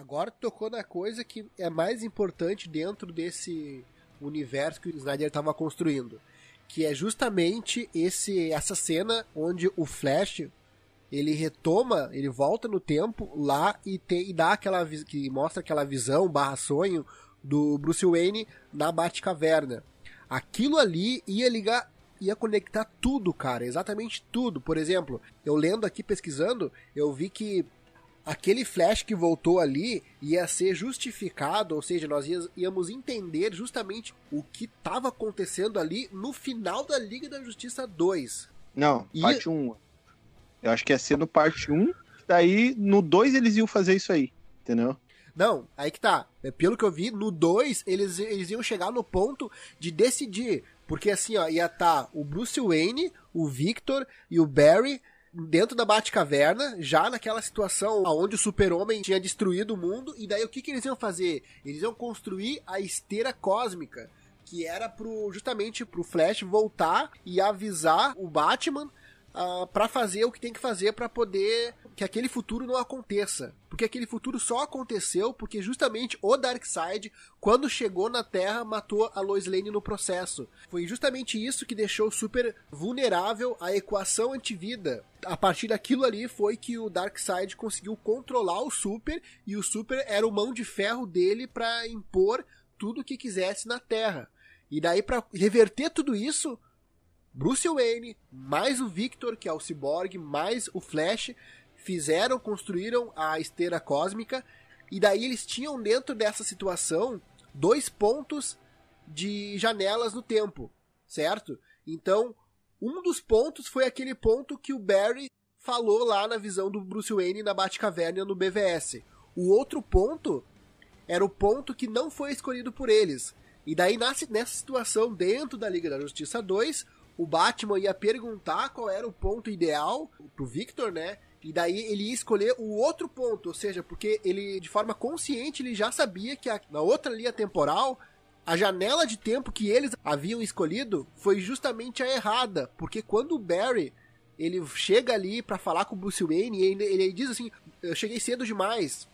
Agora tocou na coisa que é mais importante dentro desse universo que o Snyder estava construindo, que é justamente esse essa cena onde o Flash ele retoma, ele volta no tempo lá e, tem, e dá aquela que mostra aquela visão barra sonho do Bruce Wayne na Batcaverna. Aquilo ali ia ligar, ia conectar tudo, cara, exatamente tudo. Por exemplo, eu lendo aqui pesquisando, eu vi que aquele flash que voltou ali ia ser justificado, ou seja, nós íamos entender justamente o que estava acontecendo ali no final da Liga da Justiça 2. Não, parte 1. Eu acho que ia ser no parte 1, daí no 2 eles iam fazer isso aí, entendeu? Não, aí que tá. É, pelo que eu vi, no 2 eles, eles iam chegar no ponto de decidir. Porque assim, ó, ia estar tá o Bruce Wayne, o Victor e o Barry dentro da Batcaverna, já naquela situação onde o Super-Homem tinha destruído o mundo, e daí o que, que eles iam fazer? Eles iam construir a esteira cósmica, que era pro, justamente pro Flash voltar e avisar o Batman uh, ah, para fazer o que tem que fazer para poder que aquele futuro não aconteça. Porque aquele futuro só aconteceu porque justamente o Darkseid, quando chegou na Terra, matou a Lois Lane no processo. Foi justamente isso que deixou super vulnerável à equação antivida. A partir daquilo ali foi que o Darkseid conseguiu controlar o Super e o Super era o mão de ferro dele para impor tudo o que quisesse na Terra. E daí para reverter tudo isso, Bruce Wayne, mais o Victor, que é o Cyborg, mais o Flash, fizeram, construíram a esteira cósmica, e daí eles tinham dentro dessa situação dois pontos de janelas no tempo, certo? Então, um dos pontos foi aquele ponto que o Barry falou lá na visão do Bruce Wayne na Batcaverna no BVS. O outro ponto era o ponto que não foi escolhido por eles. E daí, nessa situação, dentro da Liga da Justiça 2, o Batman ia perguntar qual era o ponto ideal pro Victor, né? E daí ele ia escolher o outro ponto, ou seja, porque ele, de forma consciente, ele já sabia que a, na outra linha temporal, a janela de tempo que eles haviam escolhido foi justamente a errada. Porque quando o Barry ele chega ali para falar com o Bruce Wayne, e ele, ele diz assim: Eu cheguei cedo demais.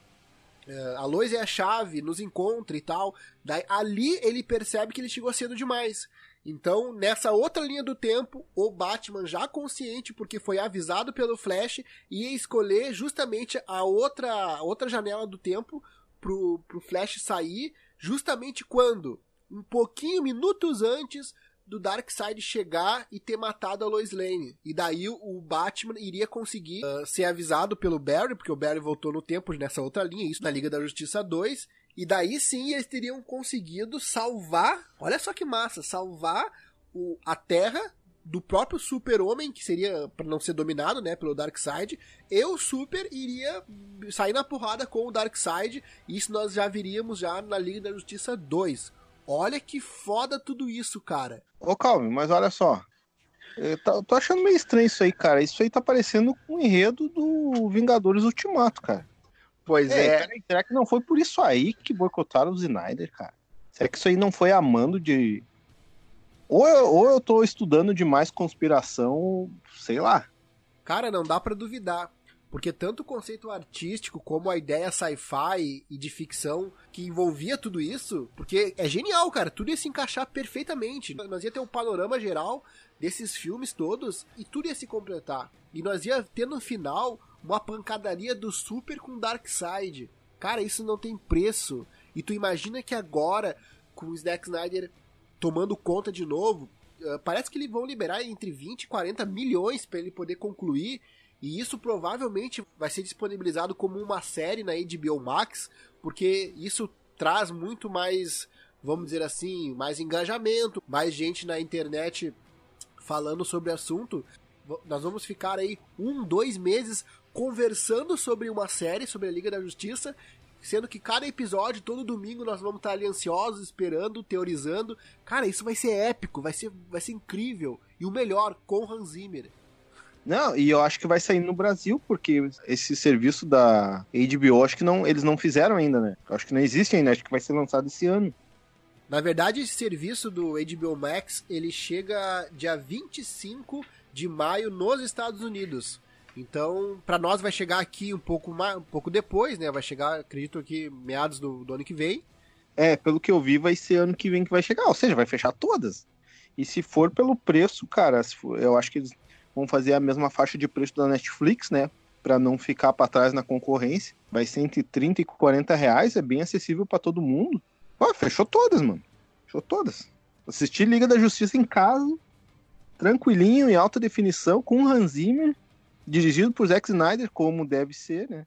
Uh, a Lois é a chave, nos encontra e tal. Daí ali ele percebe que ele chegou cedo demais. Então, nessa outra linha do tempo, o Batman, já consciente, porque foi avisado pelo Flash, ia escolher justamente a outra, outra janela do tempo pro, pro Flash sair, justamente quando? Um pouquinho, minutos antes do Darkseid chegar e ter matado a Lois Lane. E daí o Batman iria conseguir uh, ser avisado pelo Barry, porque o Barry voltou no tempo nessa outra linha, isso na Liga da Justiça 2, e daí sim eles teriam conseguido salvar, olha só que massa, salvar o, a Terra do próprio Super-Homem, que seria para não ser dominado, né, pelo Darkseid, e o Super iria sair na porrada com o Darkseid, isso nós já viríamos já na Liga da Justiça 2. Olha que foda tudo isso, cara. Ô, Calma, mas olha só. Eu tô achando meio estranho isso aí, cara. Isso aí tá parecendo um enredo do Vingadores Ultimato, cara. Pois é. é. será que não foi por isso aí que boicotaram o Snyder, cara? Será que isso aí não foi amando de. Ou eu, ou eu tô estudando demais conspiração, sei lá. Cara, não dá para duvidar. Porque tanto o conceito artístico como a ideia sci-fi e de ficção que envolvia tudo isso, porque é genial, cara, tudo ia se encaixar perfeitamente. Nós ia ter um panorama geral desses filmes todos e tudo ia se completar. E nós ia ter no final uma pancadaria do Super com Darkseid. Cara, isso não tem preço. E tu imagina que agora, com o Zack Snyder tomando conta de novo, uh, parece que eles vão liberar entre 20 e 40 milhões para ele poder concluir. E isso provavelmente vai ser disponibilizado como uma série na HBO Max, porque isso traz muito mais, vamos dizer assim, mais engajamento, mais gente na internet falando sobre o assunto. Nós vamos ficar aí um, dois meses conversando sobre uma série, sobre a Liga da Justiça, sendo que cada episódio, todo domingo, nós vamos estar ali ansiosos, esperando, teorizando. Cara, isso vai ser épico, vai ser, vai ser incrível. E o melhor, com Hans Zimmer. Não, e eu acho que vai sair no Brasil, porque esse serviço da HBO, acho que não, eles não fizeram ainda, né? Eu acho que não existe ainda, acho que vai ser lançado esse ano. Na verdade, esse serviço do HBO Max, ele chega dia 25 de maio nos Estados Unidos. Então, para nós vai chegar aqui um pouco mais, um pouco depois, né? Vai chegar, acredito que meados do, do ano que vem. É, pelo que eu vi, vai ser ano que vem que vai chegar. Ou seja, vai fechar todas. E se for pelo preço, cara, for, eu acho que eles vão fazer a mesma faixa de preço da Netflix, né? Para não ficar para trás na concorrência. Vai ser entre 30 e 40 reais, é bem acessível para todo mundo. Pô, fechou todas, mano. Fechou todas. Assistir Liga da Justiça em casa, tranquilinho, em alta definição, com Hans Zimmer, dirigido por Zack Snyder, como deve ser, né?